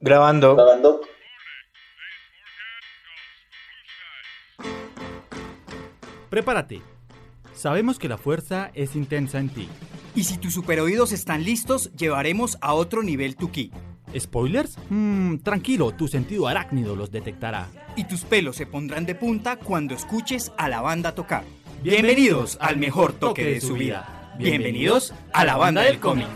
Grabando. Grabando. Prepárate. Sabemos que la fuerza es intensa en ti. Y si tus superoídos están listos, llevaremos a otro nivel tu ki. ¿Spoilers? Mm, tranquilo, tu sentido arácnido los detectará. Y tus pelos se pondrán de punta cuando escuches a la banda tocar. Bienvenidos al mejor toque de su vida. Bienvenidos a la banda del cómic.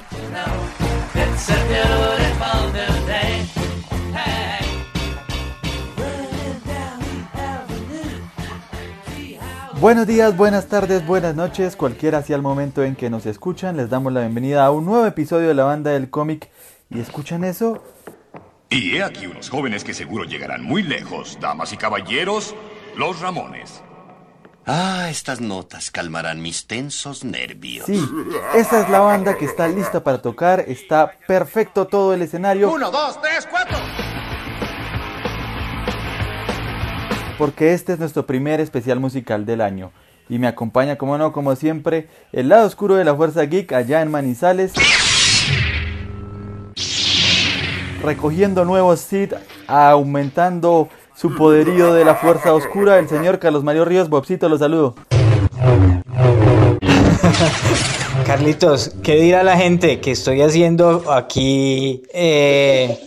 Buenos días, buenas tardes, buenas noches, cualquiera sea el momento en que nos escuchan, les damos la bienvenida a un nuevo episodio de la banda del cómic. ¿Y escuchan eso? Y he aquí unos jóvenes que seguro llegarán muy lejos, damas y caballeros, los Ramones. Ah, estas notas calmarán mis tensos nervios. Sí, esa es la banda que está lista para tocar, está perfecto todo el escenario. Uno, dos, tres, cuatro. Porque este es nuestro primer especial musical del año. Y me acompaña, como no, como siempre, el lado oscuro de la Fuerza Geek allá en Manizales. Recogiendo nuevos seed, aumentando su poderío de la Fuerza Oscura, el señor Carlos Mario Ríos. Bobcito, lo saludo. Carlitos, ¿qué dirá la gente que estoy haciendo aquí? Eh,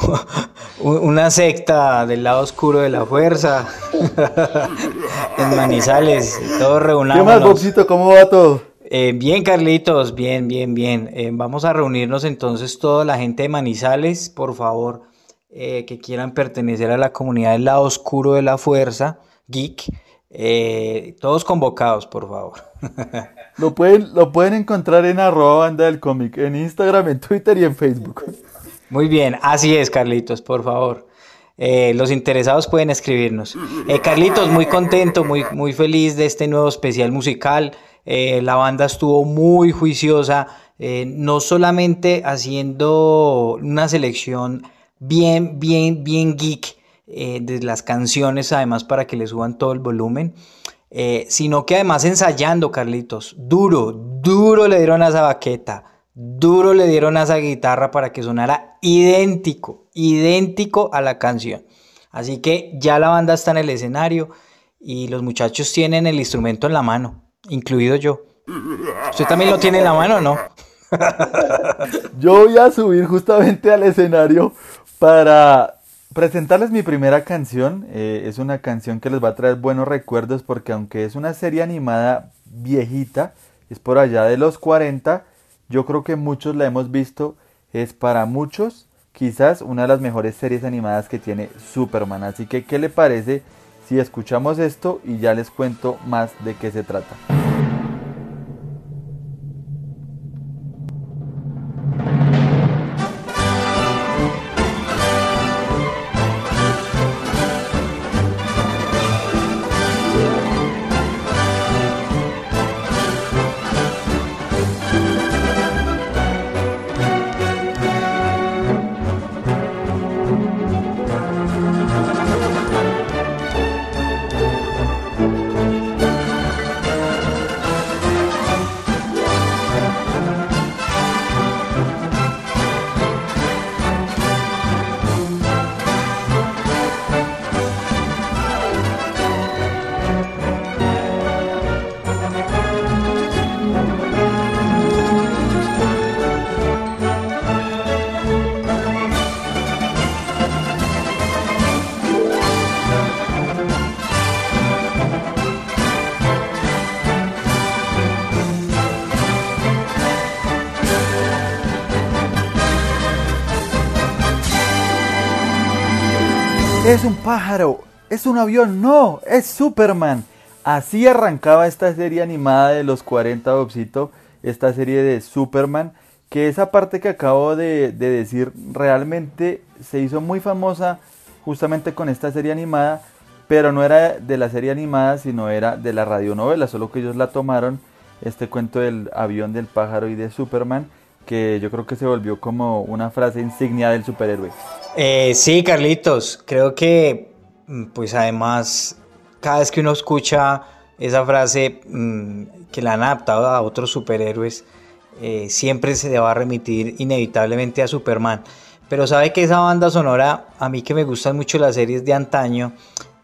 una secta del lado oscuro de la fuerza en Manizales, todos reunamos. ¿Qué más, Bobcito? ¿Cómo va todo? Eh, bien, Carlitos, bien, bien, bien. Eh, vamos a reunirnos entonces toda la gente de Manizales, por favor, eh, que quieran pertenecer a la comunidad del lado oscuro de la fuerza, geek. todos convocados, por favor. lo, pueden, lo pueden encontrar en arroba banda del cómic, en Instagram, en Twitter y en Facebook. Muy bien, así es, Carlitos, por favor. Eh, los interesados pueden escribirnos. Eh, Carlitos, muy contento, muy, muy feliz de este nuevo especial musical. Eh, la banda estuvo muy juiciosa, no solamente haciendo una selección bien, bien, bien geek de las canciones, además para que le suban todo el volumen, sino que además ensayando, Carlitos. Duro, duro le dieron a esa baqueta duro le dieron a esa guitarra para que sonara idéntico, idéntico a la canción. Así que ya la banda está en el escenario y los muchachos tienen el instrumento en la mano, incluido yo. ¿Usted también lo tiene en la mano o no? yo voy a subir justamente al escenario para presentarles mi primera canción. Eh, es una canción que les va a traer buenos recuerdos porque aunque es una serie animada viejita, es por allá de los 40, yo creo que muchos la hemos visto, es para muchos quizás una de las mejores series animadas que tiene Superman. Así que, ¿qué le parece si escuchamos esto y ya les cuento más de qué se trata? Es un pájaro, es un avión, no, es Superman. Así arrancaba esta serie animada de los 40 Bobcito, esta serie de Superman, que esa parte que acabo de, decir realmente se hizo muy famosa justamente con esta serie animada, pero no era de la serie animada, sino era de la radionovela, solo que ellos la tomaron, este cuento del avión del pájaro y de Superman, que yo creo que se volvió como una frase insignia del superhéroe. Eh, sí, Carlitos, creo que mm, pues además cada vez que uno escucha esa frase mm, que la han adaptado a otros superhéroes, eh, siempre se va a remitir inevitablemente a Superman. pero sabe que esa banda sonora, a mí que me gustan mucho las series de antaño,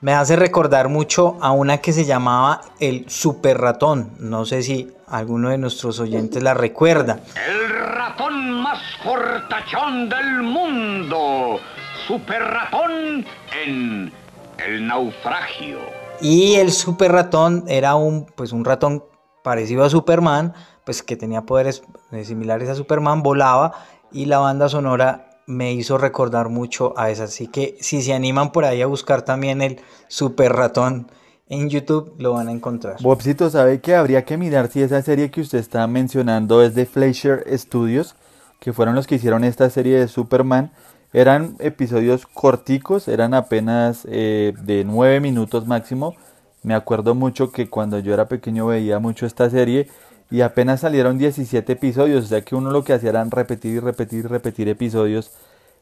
me hace recordar mucho a una que se llamaba El Super Ratón. No sé si alguno de nuestros oyentes la recuerda. El ratón más fortachón del mundo. Super Ratón en El Naufragio. Y el Super Ratón era un, pues un ratón parecido a Superman, pues que tenía poderes eh, similares a Superman, volaba y la banda sonora me hizo recordar mucho a esa. Así que si se animan por ahí a buscar también el Super Ratón en YouTube, lo van a encontrar. Bobcito, ¿sabe que habría que mirar si esa serie que usted está mencionando es de Fleischer Studios, que fueron los que hicieron esta serie de Superman? Eran episodios corticos, eran apenas eh, de nueve minutos máximo. Me acuerdo mucho que cuando yo era pequeño veía mucho esta serie y apenas salieron 17 episodios, o sea que uno lo que hacía era repetir y repetir y repetir episodios,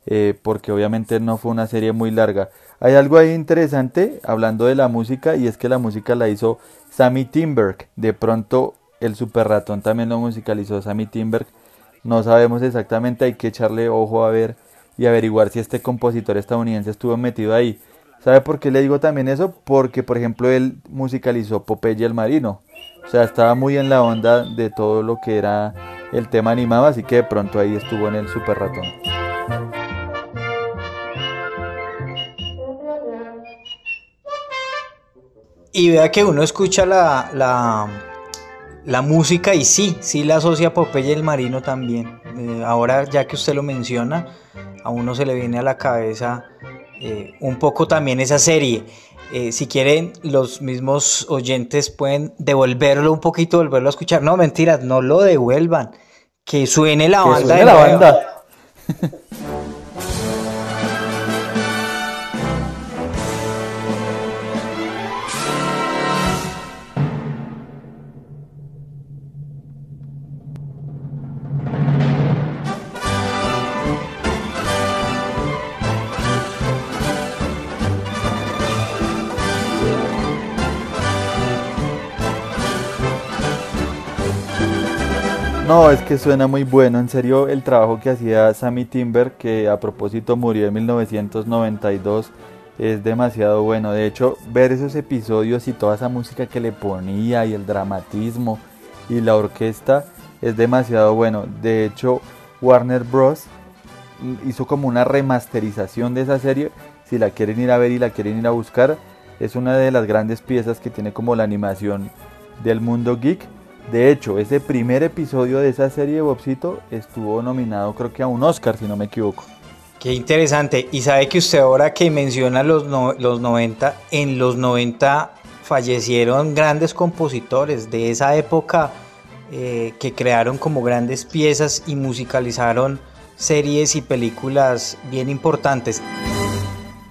eh, porque obviamente no fue una serie muy larga. Hay algo ahí interesante hablando de la música y es que la música la hizo Sammy Timberg. De pronto el Super Ratón también lo musicalizó Sammy Timberg. No sabemos exactamente, hay que echarle ojo a ver y averiguar si este compositor estadounidense estuvo metido ahí. ¿Sabe por qué le digo también eso? Porque, por ejemplo, él musicalizó Popeye el Marino. O sea, estaba muy en la onda de todo lo que era el tema animado, así que de pronto ahí estuvo en el Super Ratón. Y vea que uno escucha la, la, la música y sí, sí la asocia a Popeye el Marino también. Eh, ahora ya que usted lo menciona, a uno se le viene a la cabeza eh, un poco también esa serie. Eh, si quieren, los mismos oyentes pueden devolverlo un poquito, volverlo a escuchar. No, mentiras, no lo devuelvan. Que suene la Que banda. suene de la nuevo. banda. No, es que suena muy bueno, en serio el trabajo que hacía Sammy Timber, que a propósito murió en 1992, es demasiado bueno. De hecho, ver esos episodios y toda esa música que le ponía y el dramatismo y la orquesta es demasiado bueno. De hecho, Warner Bros. hizo como una remasterización de esa serie. Si la quieren ir a ver y la quieren ir a buscar, es una de las grandes piezas que tiene como la animación del mundo geek. De hecho, ese primer episodio de esa serie de Bobcito estuvo nominado creo que a un Oscar, si no me equivoco. Qué interesante. Y sabe que usted ahora que menciona los, no- los 90, en los 90 fallecieron grandes compositores de esa época eh, que crearon como grandes piezas y musicalizaron series y películas bien importantes.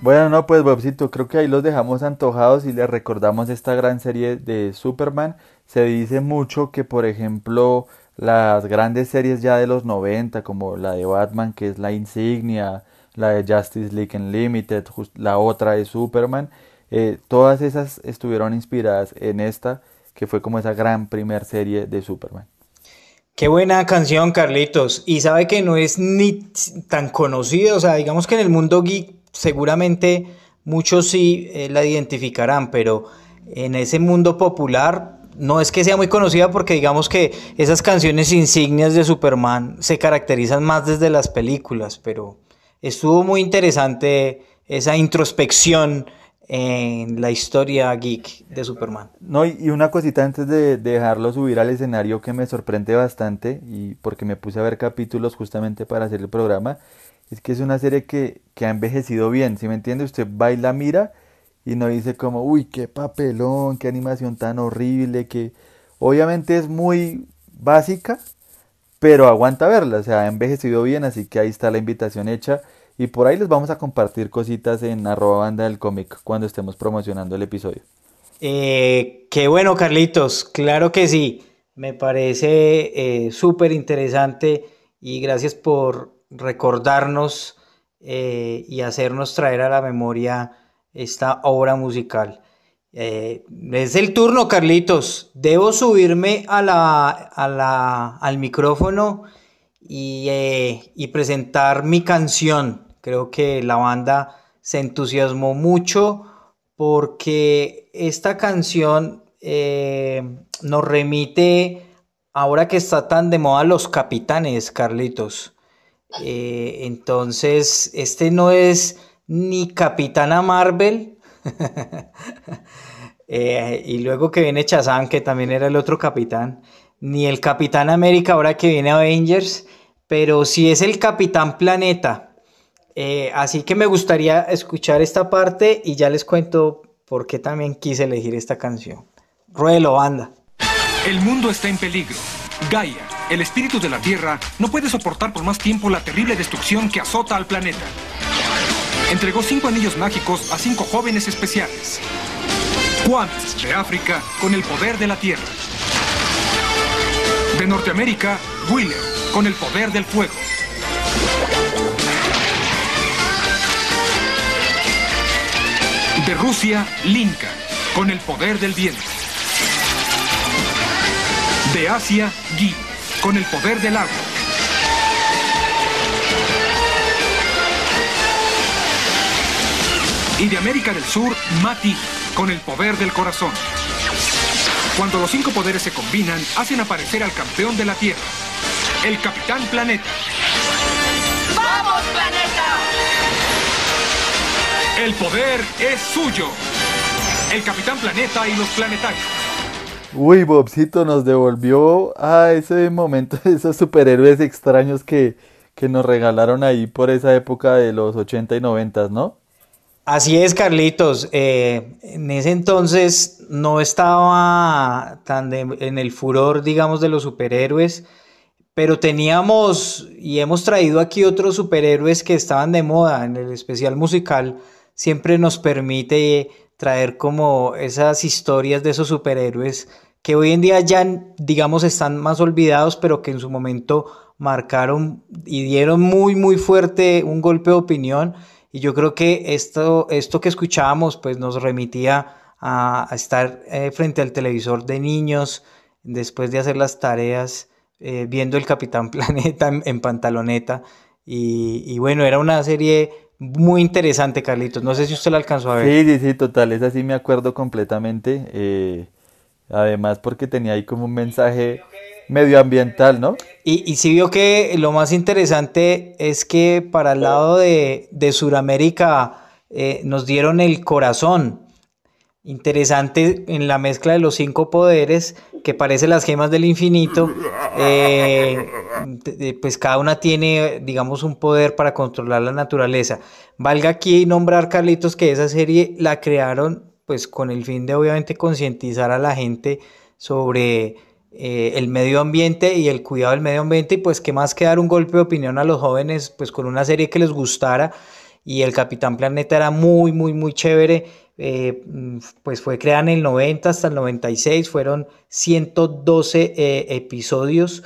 Bueno, no, pues Bobcito, creo que ahí los dejamos antojados y les recordamos esta gran serie de Superman. Se dice mucho que, por ejemplo, las grandes series ya de los 90, como la de Batman, que es la insignia, la de Justice League Unlimited, la otra de Superman, eh, todas esas estuvieron inspiradas en esta, que fue como esa gran primer serie de Superman. Qué buena canción, Carlitos. Y sabe que no es ni tan conocida, o sea, digamos que en el mundo geek seguramente muchos sí eh, la identificarán, pero en ese mundo popular no es que sea muy conocida porque digamos que esas canciones insignias de Superman se caracterizan más desde las películas, pero estuvo muy interesante esa introspección en la historia geek de Superman. No, y una cosita antes de de dejarlo subir al escenario que me sorprende bastante, y porque me puse a ver capítulos justamente para hacer el programa, es que es una serie que, que ha envejecido bien, ¿sí me entiende? Usted va y la mira y no dice como, uy, qué papelón, qué animación tan horrible, que obviamente es muy básica, pero aguanta verla, o sea, ha envejecido bien, así que ahí está la invitación hecha. Y por ahí les vamos a compartir cositas en arroba banda del cómic cuando estemos promocionando el episodio. Eh, qué bueno, Carlitos. Claro que sí. Me parece eh, súper interesante y gracias por recordarnos eh, y hacernos traer a la memoria esta obra musical. Eh, es el turno, Carlitos. Debo subirme al micrófono y, eh, y presentar mi canción. Creo que la banda se entusiasmó mucho porque esta canción eh, nos remite, ahora que está tan de moda, los capitanes, Carlitos. Entonces, este no es ni Capitana Marvel. Eh, y luego que viene Chazán, que también era el otro capitán. Ni el Capitán América, ahora que viene Avengers. Pero sí es el Capitán Planeta. así que me gustaría escuchar esta parte y ya les cuento por qué también quise elegir esta canción. Ruelo, banda. El mundo está en peligro. Gaia, el espíritu de la Tierra, no puede soportar por más tiempo la terrible destrucción que azota al planeta. Entregó cinco anillos mágicos a cinco jóvenes especiales. Juan, de África, con el poder de la Tierra. De Norteamérica, Wheeler, con el poder del fuego. De Rusia, Linka, con el poder del viento. De Asia, Gi, con el poder del agua. Y de América del Sur, Mati, con el poder del corazón. Cuando los cinco poderes se combinan, hacen aparecer al campeón de la Tierra, el Capitán Planeta. ¡Vamos, Planeta! El poder es suyo. El Capitán Planeta y los planetarios. Uy, Bobcito nos devolvió a ese momento, esos superhéroes extraños que, que nos regalaron ahí por esa época de los 80 y 90, ¿no? Así es, Carlitos. Eh, en ese entonces no estaba tan de- en el furor, digamos, de los superhéroes, pero teníamos y hemos traído aquí otros superhéroes que estaban de moda en el especial musical. Siempre nos permite traer como esas historias de esos superhéroes que hoy en día ya, digamos, están más olvidados, pero que en su momento marcaron y dieron muy, muy fuerte un golpe de opinión. Y yo creo que esto, esto que escuchábamos, pues nos remitía a, a estar eh, frente al televisor de niños, después de hacer las tareas, eh, viendo el Capitán Planeta en, en pantaloneta. Y, y bueno, era una serie muy interesante, Carlitos. No sé si usted la alcanzó a ver. Sí, sí, sí, total, esa sí me acuerdo completamente. eh, además porque tenía ahí como un mensaje medioambiental, ¿no? Y, sí vio que lo más interesante es que para el lado de, de Sudamérica eh, nos dieron el corazón. Interesante en la mezcla de los cinco poderes que parece las gemas del infinito. eh, pues cada una tiene, digamos, un poder para controlar la naturaleza. Valga aquí nombrar, Carlitos, que esa serie la crearon pues con el fin de obviamente concientizar a la gente sobre eh, el medio ambiente y el cuidado del medio ambiente y pues que más que dar un golpe de opinión a los jóvenes pues con una serie que les gustara y el Capitán Planeta era muy muy muy chévere eh, mm, pues fue creada en el 90 hasta el 96 fueron 112 eh, episodios.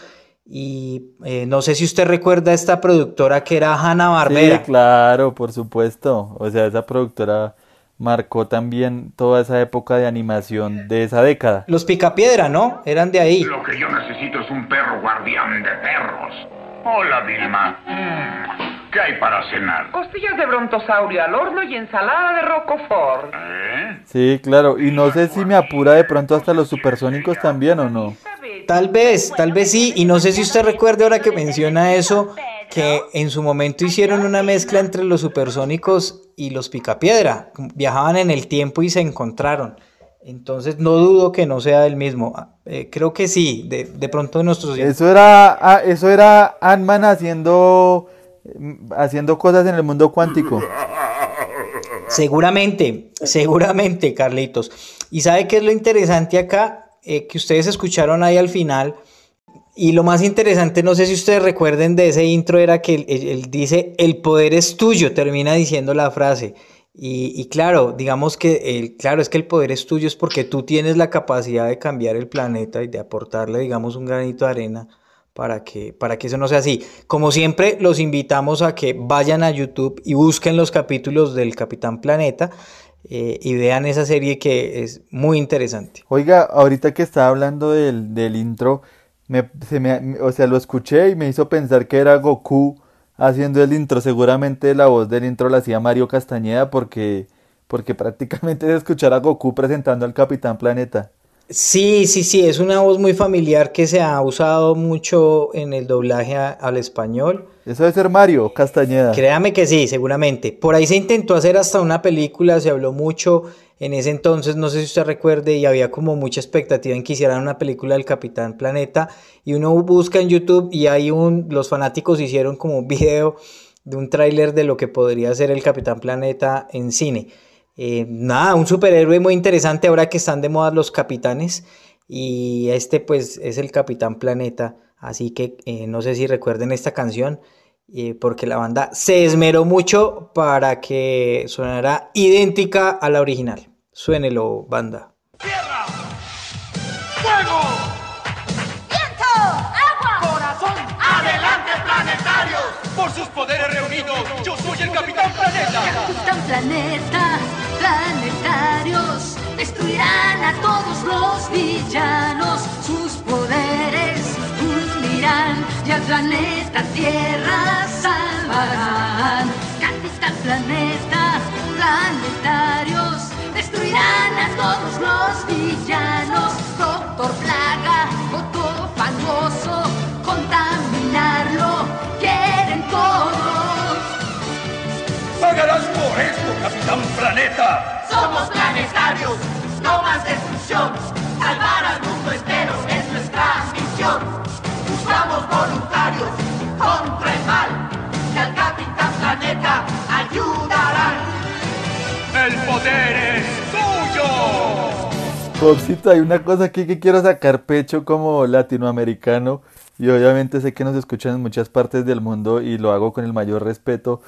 Y eh, no sé si usted recuerda a esta productora que era Hanna Barbera. Sí, claro, por supuesto. O sea, esa productora marcó también toda esa época de animación de esa década. los Picapiedra no eran de ahí Lo que yo necesito es un perro guardián de perros. Hola, Vilma. Mm, ¿Qué hay para cenar? Costillas de brontosaurio al horno y ensalada de roquefort. ¿Eh? Sí, claro. Y no sé si me apura de pronto hasta los supersónicos también o no. Tal vez, tal vez sí, y no sé si usted recuerde ahora que menciona eso, que en su momento hicieron una mezcla entre los supersónicos y los picapiedra, viajaban en el tiempo y se encontraron. Entonces no dudo que no sea el mismo. Ah, eh, creo que sí, de, de pronto nuestros... Eso era, ah, eso era Ant-Man haciendo, mm, haciendo cosas en el mundo cuántico. Seguramente, seguramente, Carlitos. ¿Y sabe qué es lo interesante acá? Eh, que ustedes escucharon ahí al final. Y lo más interesante, no sé si ustedes recuerden de ese intro, era que él, dice, el poder es tuyo, termina diciendo la frase. Y, y claro, digamos que, el, claro, es que el poder es tuyo, es porque tú tienes la capacidad de cambiar el planeta y de aportarle, digamos, un granito de arena para que, para que eso no sea así. Como siempre, los invitamos a que vayan a YouTube y busquen los capítulos del Capitán Planeta eh, y vean esa serie que es muy interesante. Oiga, ahorita que estaba hablando del, del intro, me, se me, o sea, lo escuché y me hizo pensar que era Goku haciendo el intro. Seguramente la voz del intro la hacía Mario Castañeda porque, porque prácticamente es escuchar a Goku presentando al Capitán Planeta. Sí, sí, sí, es una voz muy familiar que se ha usado mucho en el doblaje al español. Eso debe ser Mario Castañeda. Créame que sí, seguramente. Por ahí se intentó hacer hasta una película, se habló mucho en ese entonces, no sé si usted recuerde, y había como mucha expectativa en que hicieran una película del Capitán Planeta. Y uno busca en YouTube y hay un, los fanáticos hicieron como un video de un tráiler de lo que podría ser el Capitán Planeta en cine. Eh, nada, un superhéroe muy interesante ahora que están de moda los capitanes. Y este pues es el Capitán Planeta. Así que eh, no sé si recuerden esta canción. Eh, porque la banda se esmeró mucho para que sonara idéntica a la original. Suénelo, banda. ¡Tierra! ¡Fuego! ¡Viento! ¡Agua! ¡Corazón! ¡Adelante, planetarios! Por sus poderes reunidos, yo soy el Capitán Planeta. Capitán Planeta, planetarios, destruirán a todos los villanos. Sus planeta Tierra salvarán. Capitán Planeta, planetarios, destruirán a todos los villanos. Doctor Plaga, Otto Famoso, contaminarlo, quieren todos. ¡Pagarás por esto, Capitán Planeta! Somos planetarios, no más destrucción. Salvar al mundo entero es nuestra misión. ¡El poder es tuyo! Popsito, hay una cosa aquí que quiero sacar pecho como latinoamericano y obviamente sé que nos escuchan en muchas partes del mundo y lo hago con el mayor respeto,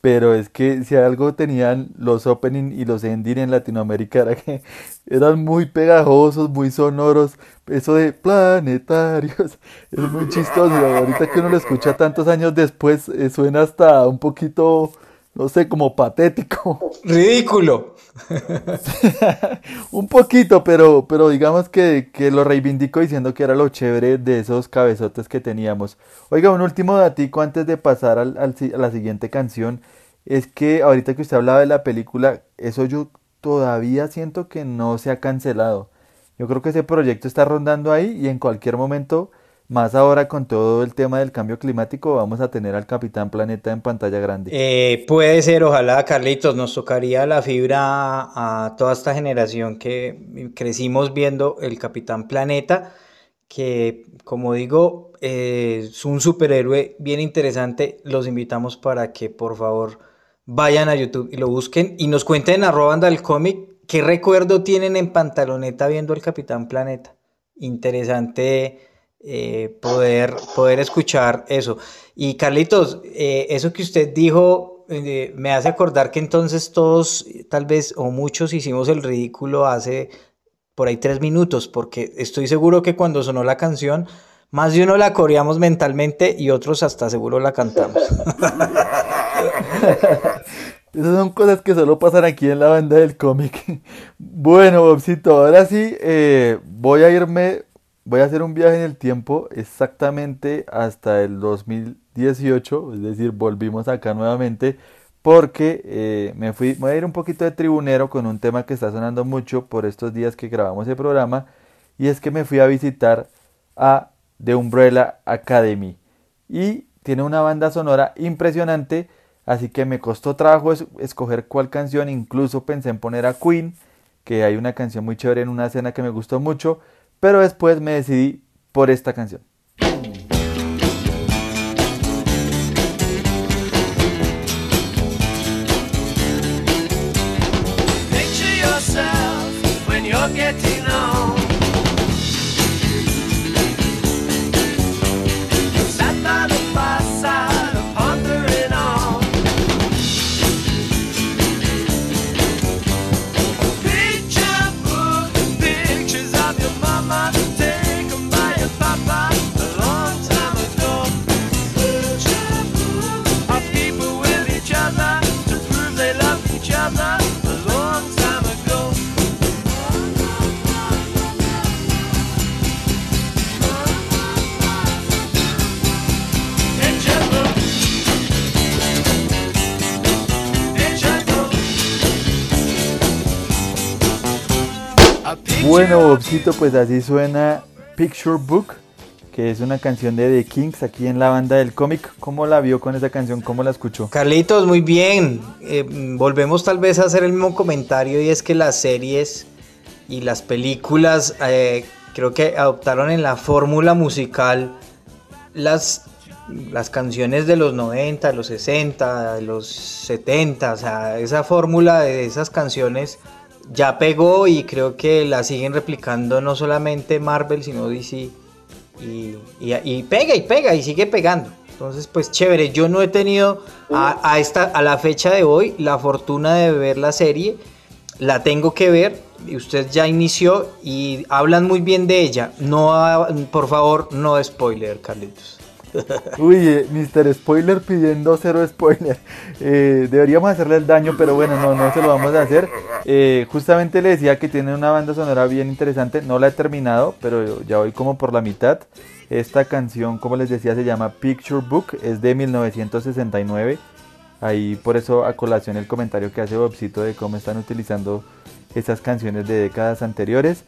pero es que si algo tenían los opening y los ending en Latinoamérica era que eran muy pegajosos, muy sonoros, eso de planetarios es muy chistoso, ahorita que uno lo escucha tantos años después eh, suena hasta un poquito no sé, como patético. Ridículo. un poquito, pero, pero digamos que, que, lo reivindico diciendo que era lo chévere de esos cabezotes que teníamos. Oiga, un último datico antes de pasar al, al, a la siguiente canción. Es que ahorita que usted hablaba de la película, eso yo todavía siento que no se ha cancelado. Yo creo que ese proyecto está rondando ahí y en cualquier momento más ahora con todo el tema del cambio climático vamos a tener al Capitán Planeta en pantalla grande. Eh, puede ser, ojalá Carlitos, nos tocaría la fibra a toda esta generación que crecimos viendo el Capitán Planeta, que como digo eh, es un superhéroe bien interesante. Los invitamos para que por favor vayan a YouTube y lo busquen y nos cuenten arroba del cómic qué recuerdo tienen en pantaloneta viendo el Capitán Planeta. Interesante eh, poder, poder escuchar eso. Y Carlitos, eh, eso que usted dijo eh, me hace acordar que entonces todos, tal vez, o muchos hicimos el ridículo hace por ahí tres minutos, porque estoy seguro que cuando sonó la canción, más de uno la coreamos mentalmente y otros hasta seguro la cantamos. Esas son cosas que solo pasan aquí en la banda del cómic. Bueno, Bobcito, ahora sí voy a irme voy a hacer un viaje en el tiempo exactamente hasta el 2018, es decir, volvimos acá nuevamente porque eh, me fui, voy a ir un poquito de tribunero con un tema que está sonando mucho por estos días que grabamos el programa y es que me fui a visitar a The Umbrella Academy. Y tiene una banda sonora impresionante, así que me costó trabajo escoger cuál canción, incluso pensé en poner a Queen, que hay una canción muy chévere en una escena que me gustó mucho, pero después me decidí por esta canción. Bueno, Bobcito, pues así suena Picture Book, que es una canción de The Kings aquí en la banda del cómic. ¿Cómo la vio con esa canción? ¿Cómo la escuchó? Carlitos, muy bien. Eh, volvemos tal vez a hacer el mismo comentario y es que las series y las películas eh, creo que adoptaron en la fórmula musical las, las canciones de los 90, de los 60, de los 70, o sea, esa fórmula de esas canciones ya pegó y creo que la siguen replicando no solamente Marvel, sino DC. Y, pega y pega y sigue pegando. Entonces, pues chévere. Yo no he tenido a, esta, a la fecha de hoy la fortuna de ver la serie. La tengo que ver. Usted ya inició y hablan muy bien de ella. No, por favor, no spoiler, Carlitos. Uy, eh, Mr. Spoiler pidiendo cero spoiler. Eh, deberíamos hacerle el daño, pero bueno, no, no se lo vamos a hacer. Eh, justamente le decía que tiene una banda sonora bien interesante. No la he terminado, pero ya voy como por la mitad. Esta canción, como les decía, se llama Picture Book. Es de 1969. Ahí por eso a colación el comentario que hace Bobcito de cómo están utilizando esas canciones de décadas anteriores.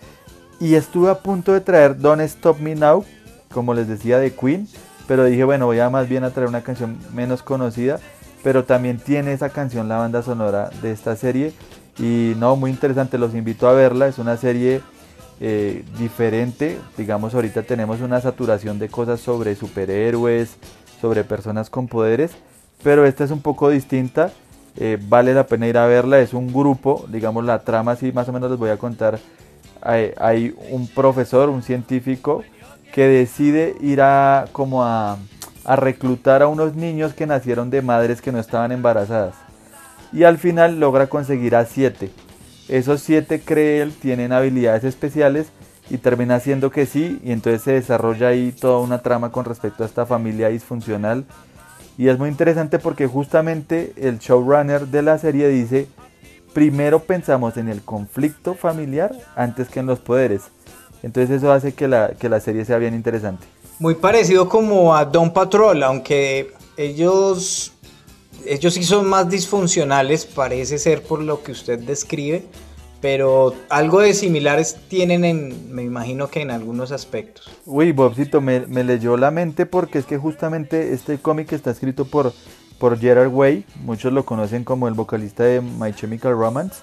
Y estuve a punto de traer Don't Stop Me Now, como les decía, de Queen pero dije, bueno, voy a más bien a traer una canción menos conocida, pero también tiene esa canción la banda sonora de esta serie. Y no, muy interesante, los invito a verla, es una serie eh, diferente, digamos ahorita tenemos una saturación de cosas sobre superhéroes, sobre personas con poderes, pero esta es un poco distinta, eh, vale la pena ir a verla, es un grupo, digamos la trama así más o menos les voy a contar, hay un profesor, un científico, que decide ir a como a, reclutar a unos niños que nacieron de madres que no estaban embarazadas. Y al final logra conseguir a siete. Esos siete, cree él, tienen habilidades especiales y termina haciendo que sí. Y entonces se desarrolla ahí toda una trama con respecto a esta familia disfuncional. Y es muy interesante porque justamente el showrunner de la serie dice, primero pensamos en el conflicto familiar antes que en los poderes. Entonces eso hace que la, que la serie sea bien interesante. Muy parecido como a Don Patrol, aunque ellos, ellos sí son más disfuncionales, parece ser por lo que usted describe, pero algo de similares tienen en, me imagino que en algunos aspectos. Uy, Bobcito, me, me leyó la mente porque es que justamente este cómic está escrito por, por Gerard Way, muchos lo conocen como el vocalista de My Chemical Romance,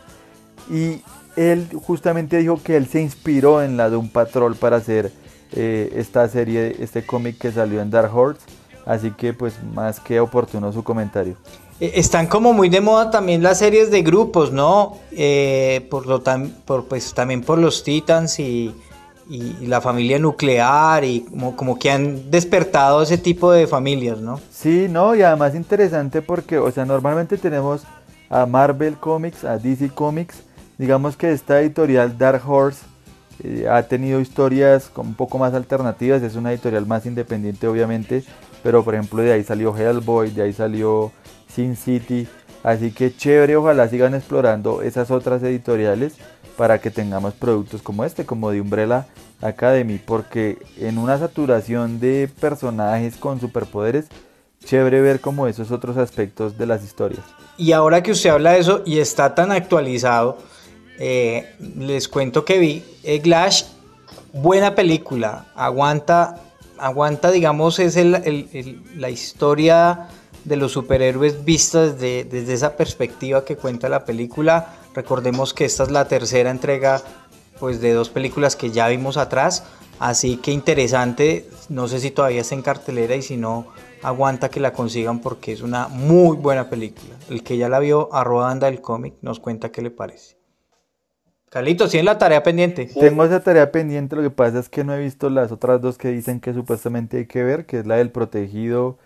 y él justamente dijo que él se inspiró en la de un patrol para hacer eh, esta serie, este cómic que salió en Dark Horse. Así que pues más que oportuno su comentario. Eh, están como muy de moda también las series de grupos, ¿no? Eh, por lo por, pues también por los Titans y, la familia nuclear y como, como, que han despertado ese tipo de familias, ¿no? Sí, no, y además interesante porque, o sea, normalmente tenemos a Marvel Comics, a DC Comics, Digamos que esta editorial Dark Horse eh, ha tenido historias un poco más alternativas, es una editorial más independiente obviamente, pero por ejemplo de ahí salió Hellboy, de ahí salió Sin City, así que chévere, ojalá sigan explorando esas otras editoriales para que tengamos productos como este, como de Umbrella Academy, porque en una saturación de personajes con superpoderes, chévere ver como esos otros aspectos de las historias. Y ahora que usted habla de eso y está tan actualizado, eh, les cuento que vi Glash, buena película, aguanta, aguanta, digamos, es la historia de los superhéroes vista desde, desde esa perspectiva que cuenta la película. Recordemos que esta es la tercera entrega pues de dos películas que ya vimos atrás, así que interesante, no sé si todavía está en cartelera y si no aguanta que la consigan porque es una muy buena película. El que ya la vio, arroba anda el cómic, nos cuenta qué le parece. Carlitos, ¿tienes la tarea pendiente? Tengo esa tarea pendiente, lo que pasa es que no he visto las otras dos que dicen que supuestamente hay que ver, que es la del protegido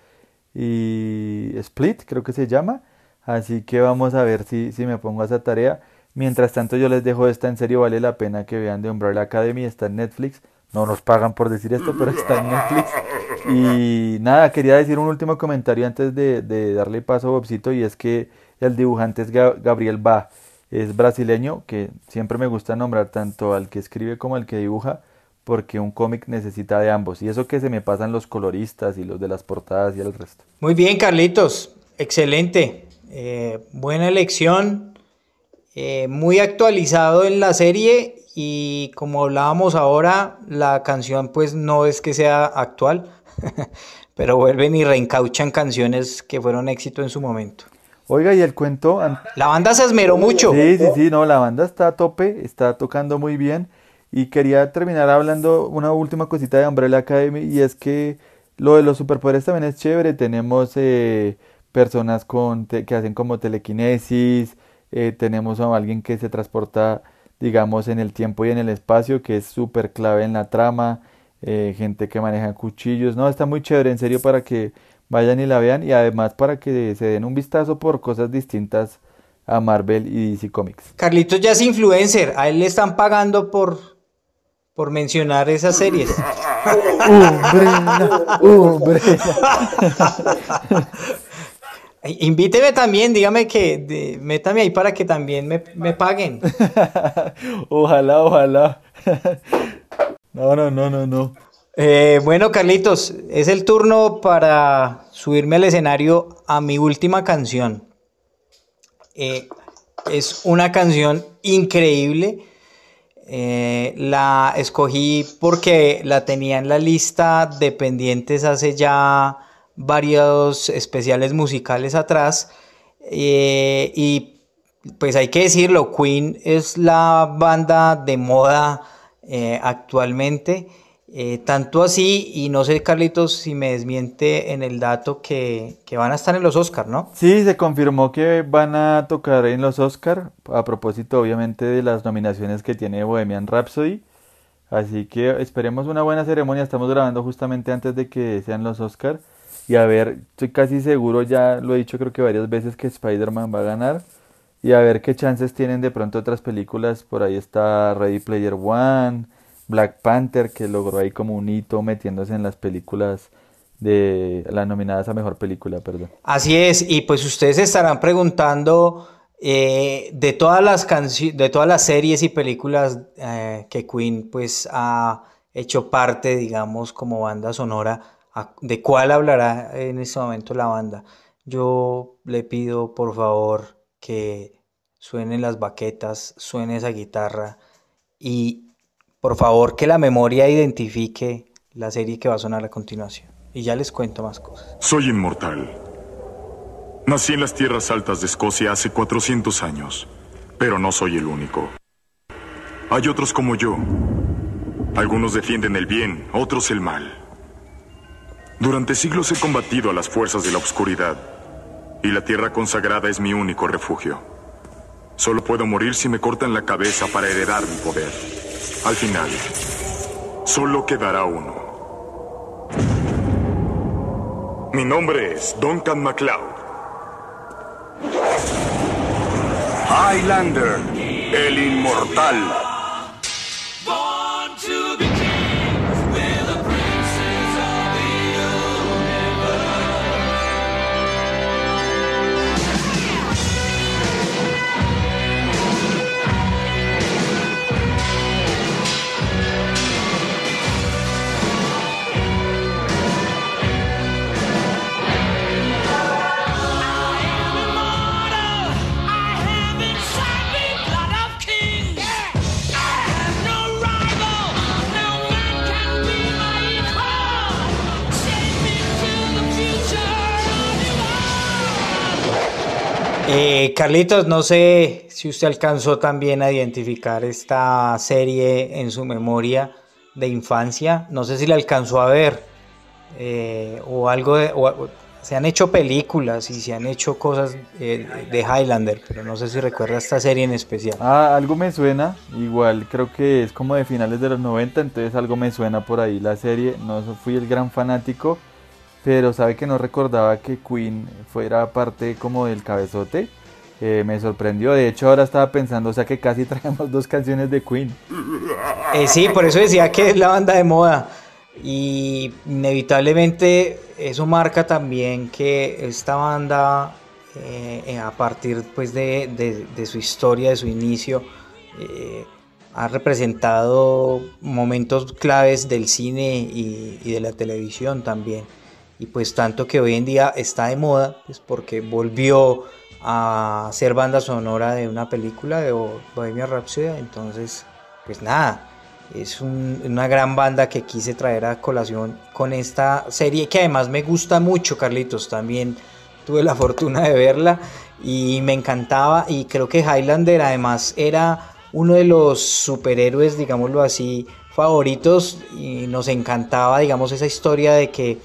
y Split, creo que se llama. Así que vamos a ver si, si me pongo a esa tarea. Mientras tanto yo les dejo esta, en serio vale la pena que vean de Umbrella Academy, está en Netflix. No nos pagan por decir esto, pero está en Netflix. Y nada, quería decir un último comentario antes de, de darle paso a Bobcito y es que el dibujante es Gabriel Ba es brasileño, que siempre me gusta nombrar tanto al que escribe como al que dibuja, porque un cómic necesita de ambos. Y eso que se me pasan los coloristas y los de las portadas y el resto. Muy bien, Carlitos. Excelente. Eh, buena elección. Eh, muy actualizado en la serie y como hablábamos ahora, la canción pues no es que sea actual, pero vuelven y reencauchan canciones que fueron éxito en su momento. Oiga, y el cuento... La banda se esmeró mucho. Sí, sí, sí, no, la banda está a tope, está tocando muy bien. Y quería terminar hablando una última cosita de Umbrella Academy y es que lo de los superpoderes también es chévere. Tenemos eh, personas con que hacen como telequinesis, eh, tenemos a alguien que se transporta, digamos, en el tiempo y en el espacio, que es súper clave en la trama, eh, gente que maneja cuchillos, no, está muy chévere, en serio, para que vayan y la vean y además para que se den un vistazo por cosas distintas a Marvel y DC Comics. Carlitos ya es influencer, a él le están pagando por, por mencionar esas series. Invíteme también, dígame que métame ahí para que también me, paguen. ojalá, ojalá. no, no, no, no, no. Eh, bueno, Carlitos, es el turno para subirme al escenario a mi última canción. Eh, es una canción increíble. Eh, la escogí porque la tenía en la lista de pendientes hace ya varios especiales musicales atrás. Y pues hay que decirlo, Queen es la banda de moda actualmente. Eh, tanto así, y no sé, Carlitos, si me desmiente en el dato que, que, van a estar en los Oscars, ¿no? Sí, se confirmó que van a tocar en los Oscars, a propósito, obviamente, de las nominaciones que tiene Bohemian Rhapsody. Así que esperemos una buena ceremonia. Estamos grabando justamente antes de que sean los Oscars. Y a ver, estoy casi seguro, ya lo he dicho creo que varias veces, que Spider-Man va a ganar. Y a ver qué chances tienen de pronto otras películas. Por ahí está Ready Player One, Black Panther, que logró ahí como un hito metiéndose en las películas de las nominadas a mejor película, perdón. Así es, y pues ustedes estarán preguntando eh, de todas las de todas las series y películas eh, que Queen pues ha hecho parte, digamos, como banda sonora de cuál hablará en este momento la banda. Yo le pido por favor que suenen las baquetas, suene esa guitarra y por favor que la memoria identifique la serie que va a sonar a continuación. Y ya les cuento más cosas. Soy inmortal. Nací en las tierras altas de Escocia hace 400 años, pero no soy el único. Hay otros como yo. Algunos defienden el bien, otros el mal. Durante siglos he combatido a las fuerzas de la oscuridad, y la tierra consagrada es mi único refugio. Solo puedo morir si me cortan la cabeza para heredar mi poder. Al final, solo quedará uno. Mi nombre es Duncan MacLeod. Highlander, el inmortal. Carlitos, no sé si usted alcanzó también a identificar esta serie en su memoria de infancia. No sé si la alcanzó a ver eh, o algo de, se han hecho películas y se han hecho cosas eh, de Highlander, pero no sé si recuerda esta serie en especial. Ah, algo me suena, igual creo que es como de finales de los 90, entonces algo me suena por ahí la serie, no fui el gran fanático, pero sabe que no recordaba que Queen fuera parte como del cabezote. Eh, me sorprendió, de hecho ahora estaba pensando, o sea que casi traemos dos canciones de Queen. Eh, sí, por eso decía que es la banda de moda. Y inevitablemente eso marca también que esta banda, eh, a partir pues, de, su historia, de su inicio, ha representado momentos claves del cine y de la televisión también y pues tanto que hoy en día está de moda, pues porque volvió a ser banda sonora de una película de Bohemia Rhapsody, entonces pues nada, es una gran banda que quise traer a colación con esta serie que además me gusta mucho, Carlitos. También tuve la fortuna de verla y me encantaba y creo que Highlander además era uno de los superhéroes, digámoslo así, favoritos y nos encantaba, digamos, esa historia de que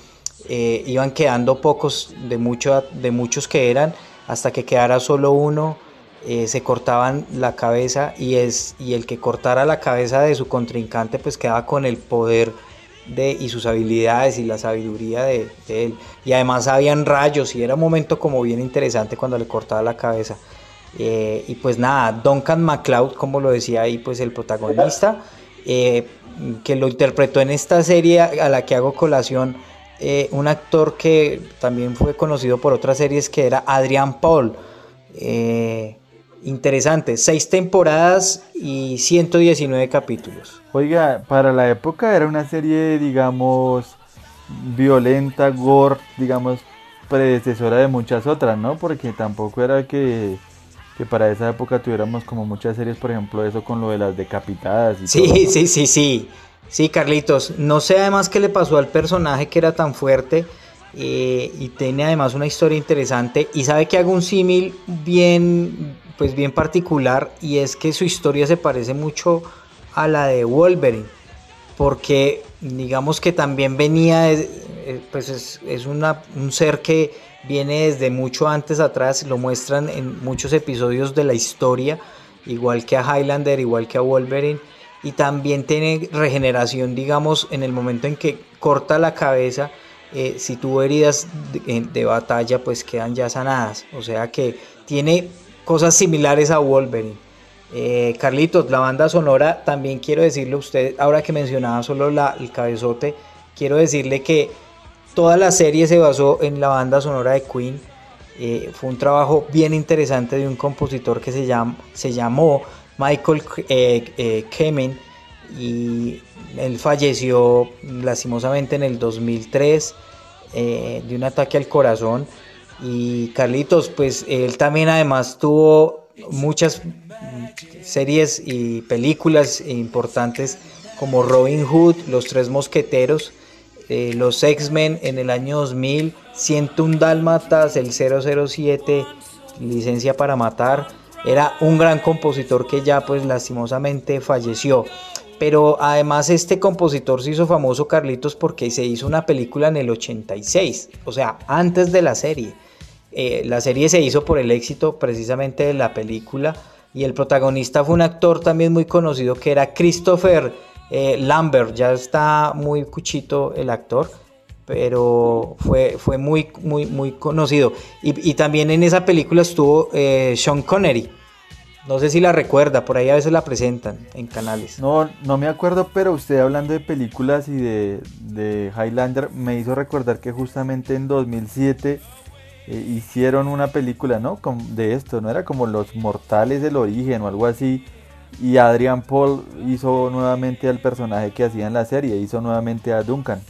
eh, iban quedando pocos de, mucho, de muchos que eran hasta que quedara solo uno eh, se cortaban la cabeza y, es, y el que cortara la cabeza de su contrincante pues quedaba con el poder de, y sus habilidades y la sabiduría de, él. Y además habían rayos y era un momento como bien interesante cuando le cortaba la cabeza. Eh, y pues nada, Duncan MacLeod, como lo decía ahí, pues el protagonista, eh, que lo interpretó en esta serie a la que hago colación, un actor que también fue conocido por otras series que era Adrian Paul. Eh, interesante. Seis temporadas y 119 capítulos. Oiga, para la época era una serie, digamos, violenta, gore, digamos, predecesora de muchas otras, ¿no? Porque tampoco era que, que para esa época tuviéramos como muchas series, por ejemplo, eso con lo de las decapitadas. Y sí, sí, sí, sí. Sí, Carlitos. No sé además qué le pasó al personaje que era tan fuerte. Eh, y tiene además una historia interesante y sabe que hago un símil bien pues bien particular y es que su historia se parece mucho a la de Wolverine porque digamos que también venía eh, pues es, un ser que viene desde mucho antes atrás lo muestran en muchos episodios de la historia igual que a Highlander igual que a Wolverine y también tiene regeneración digamos en el momento en que corta la cabeza eh, si tuvo heridas de, batalla pues quedan ya sanadas o sea que tiene cosas similares a Wolverine. Eh, Carlitos, la banda sonora, también quiero decirle a usted, ahora que mencionaba solo la, el cabezote, quiero decirle que toda la serie se basó en la banda sonora de Queen. Eh, fue un trabajo bien interesante de un compositor que se, se llamó Michael eh, Kemen y él falleció lastimosamente en el 2003 de un ataque al corazón y Carlitos, pues él también además tuvo muchas series y películas importantes como Robin Hood, Los Tres Mosqueteros, eh, Los X-Men en el año 2000, 101 Dálmatas, el 007, Licencia para Matar. Era un gran compositor que ya pues lastimosamente falleció. Pero además este compositor se hizo famoso, Carlitos, porque se hizo una película en el 86, o sea, antes de la serie. Eh, la serie se hizo por el éxito precisamente de la película y el protagonista fue un actor también muy conocido que era Christopher eh, Lambert. Ya está muy cuchito el actor, pero fue, fue muy, muy, muy conocido. Y, también en esa película estuvo eh, Sean Connery. No sé si la recuerda, por ahí a veces la presentan en canales. No, no me acuerdo, pero usted hablando de películas y de, de Highlander me hizo recordar que justamente en 2007 eh, hicieron una película, ¿no? de esto, ¿no? Era como Los Mortales del Origen o algo así. Y Adrian Paul hizo nuevamente al personaje que hacía en la serie, hizo nuevamente a Duncan.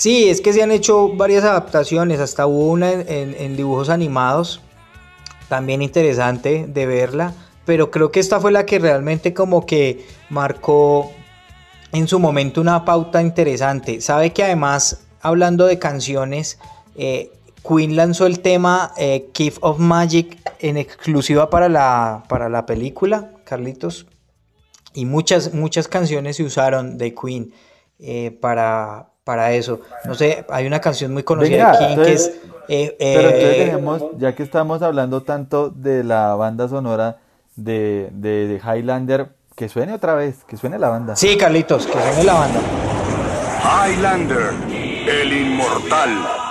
Sí, es que se han hecho varias adaptaciones, hasta hubo una en, dibujos animados, también interesante de verla, pero creo que esta fue la que realmente como que marcó en su momento una pauta interesante. Sabe que además, hablando de canciones, eh, Queen lanzó el tema eh, of Magic en exclusiva para la, para la película, Carlitos. Y muchas, muchas canciones se usaron de Queen eh, para, para eso. No sé, hay una canción muy conocida de King que es... Eh, pero entonces tenemos, ya que estamos hablando tanto de la banda sonora de, de, Highlander, que suene otra vez, que suene la banda. Sí, Carlitos, que suene la banda. Highlander, el inmortal.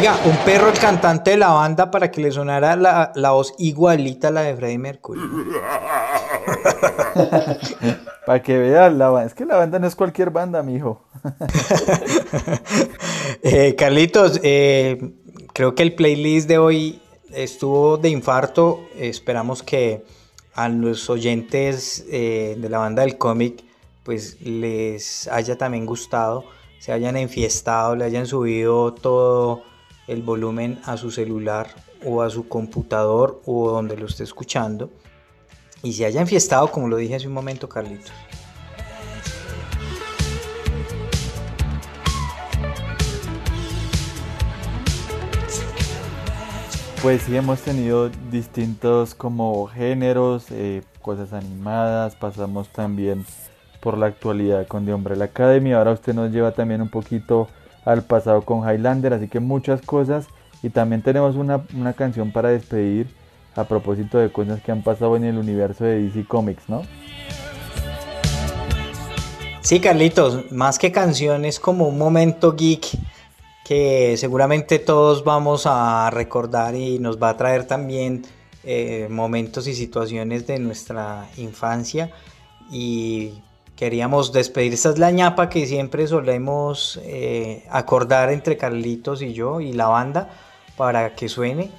Oiga, un perro el cantante de la banda para que le sonara la, la voz igualita a la de Freddie Mercury. para que vean la banda. Es que la banda no es cualquier banda, mijo. eh, Carlitos, eh, creo que el playlist de hoy estuvo de infarto. Esperamos que a los oyentes eh, de la banda del cómic pues les haya también gustado, se hayan enfiestado, le hayan subido todo el volumen a su celular o a su computador o donde lo esté escuchando y se hayan enfiestado como lo dije hace un momento Carlitos. Pues sí, hemos tenido distintos como géneros, eh, cosas animadas, pasamos también por la actualidad con The Umbrella Academy, ahora usted nos lleva también un poquito al pasado con Highlander, así que muchas cosas y también tenemos una, una canción para despedir a propósito de cosas que han pasado en el universo de DC Comics, ¿no? Sí, Carlitos, más que canciones como un momento geek que seguramente todos vamos a recordar y nos va a traer también eh, momentos y situaciones de nuestra infancia y queríamos despedir esta es la ñapa que siempre solemos eh, acordar entre Carlitos y yo y la banda para que suene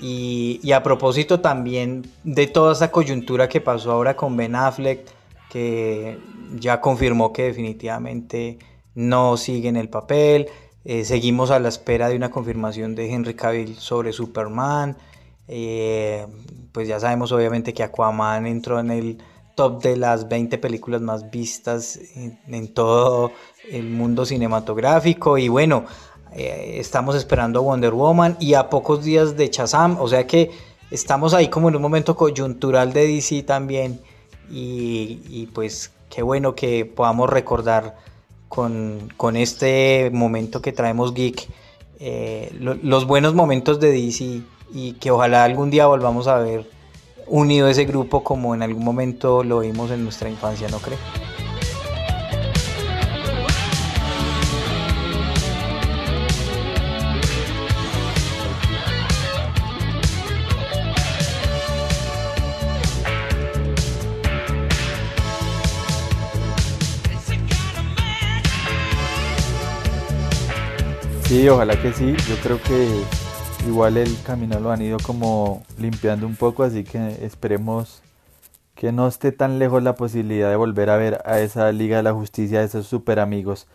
y, y, a propósito también de toda esa coyuntura que pasó ahora con Ben Affleck que ya confirmó que definitivamente no sigue en el papel eh, seguimos a la espera de una confirmación de Henry Cavill sobre Superman. Eh, pues ya sabemos obviamente que Aquaman entró en el top de las 20 películas más vistas en, todo el mundo cinematográfico. Y bueno, eh, estamos esperando Wonder Woman y a pocos días de Shazam. O sea que estamos ahí como en un momento coyuntural de DC también. Y, pues qué bueno que podamos recordar con, este momento que traemos Geek, eh, los buenos momentos de DC y que ojalá algún día volvamos a ver unido ese grupo como en algún momento lo vimos en nuestra infancia, ¿no cree? Sí, ojalá que sí. Yo creo que igual el camino lo han ido como limpiando un poco, así que esperemos que no esté tan lejos la posibilidad de volver a ver a esa Liga de la Justicia, a esos super amigos.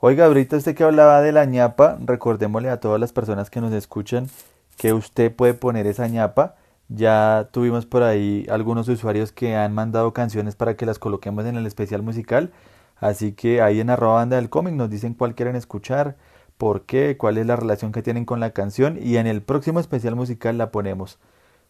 Oiga, ahorita usted que hablaba de la ñapa, recordémosle a todas las personas que nos escuchan que usted puede poner esa ñapa. Ya tuvimos por ahí algunos usuarios que han mandado canciones para que las coloquemos en el especial musical. Así que ahí en arroba banda del cómic nos dicen cuál quieren escuchar por qué, cuál es la relación que tienen con la canción y en el próximo especial musical la ponemos.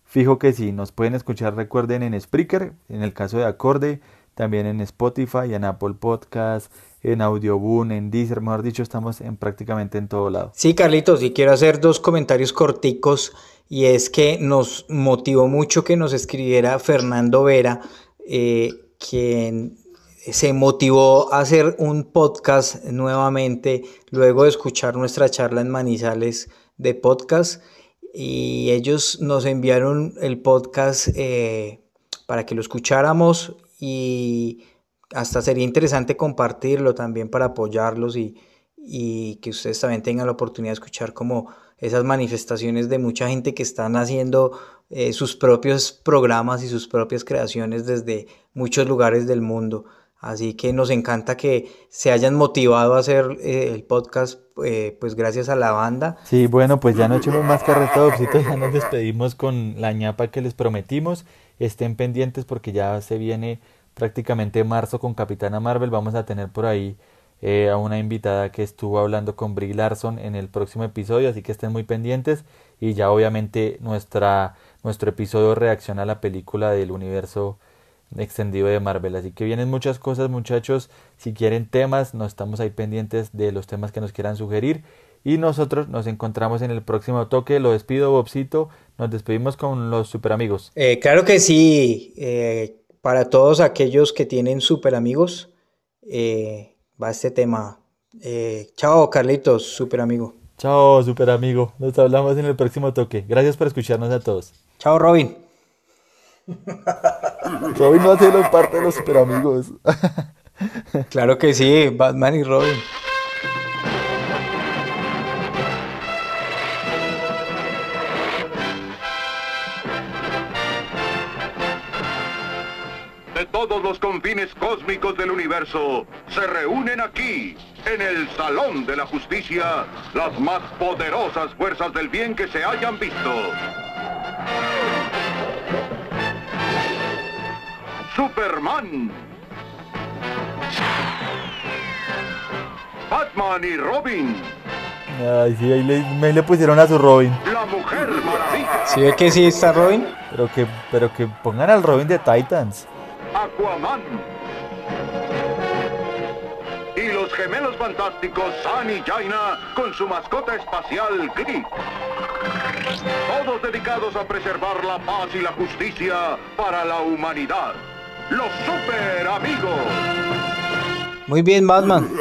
Fijo que sí, nos pueden escuchar, recuerden, en Spreaker, en el caso de Acorde, también en Spotify, en Apple Podcast, en Audioboom, en Deezer, mejor dicho, estamos en prácticamente en todo lado. Sí, Carlitos, y quiero hacer dos comentarios corticos y es que nos motivó mucho que nos escribiera Fernando Vera, eh, quien se motivó a hacer un podcast nuevamente luego de escuchar nuestra charla en Manizales de podcast y ellos nos enviaron el podcast eh, para que lo escucháramos y hasta sería interesante compartirlo también para apoyarlos y, y que ustedes también tengan la oportunidad de escuchar como esas manifestaciones de mucha gente que están haciendo eh, sus propios programas y sus propias creaciones desde muchos lugares del mundo. Así que nos encanta que se hayan motivado a hacer eh, el podcast, eh, pues gracias a la banda. Sí, bueno, pues ya no echemos más carreta, ya nos despedimos con la ñapa que les prometimos. Estén pendientes porque ya se viene prácticamente marzo con Capitana Marvel. Vamos a tener por ahí eh, a una invitada que estuvo hablando con Brie Larson en el próximo episodio, así que estén muy pendientes. Y ya obviamente nuestra, nuestro episodio reacciona a la película del universo extendido de Marvel. Así que vienen muchas cosas, muchachos. Si quieren temas, no estamos ahí pendientes de los temas que nos quieran sugerir. Y nosotros nos encontramos en el próximo toque. Lo despido, Bobcito. Nos despedimos con los super amigos. Eh, claro que sí. Eh, para todos aquellos que tienen super amigos, eh, va este tema. chao, Carlitos, super amigo. Chao, super amigo. Nos hablamos en el próximo toque. Gracias por escucharnos a todos. Chao, Robin. Robin no hace parte de los super amigos. claro que sí, Batman y Robin. de todos los confines cósmicos del universo se reúnen aquí, en el Salón de la Justicia, las más poderosas fuerzas del bien que se hayan visto. Superman. Batman y Robin. Ay, sí, ahí le, me le pusieron a su Robin. La Mujer Maravilla. ¿Sí ve que sí está Robin? Pero que, pero que pongan al Robin de Titans. Aquaman. Y los gemelos fantásticos San y Jaina con su mascota espacial Gris. Todos dedicados a preservar la paz y la justicia para la humanidad los super amigos. Muy bien, Batman.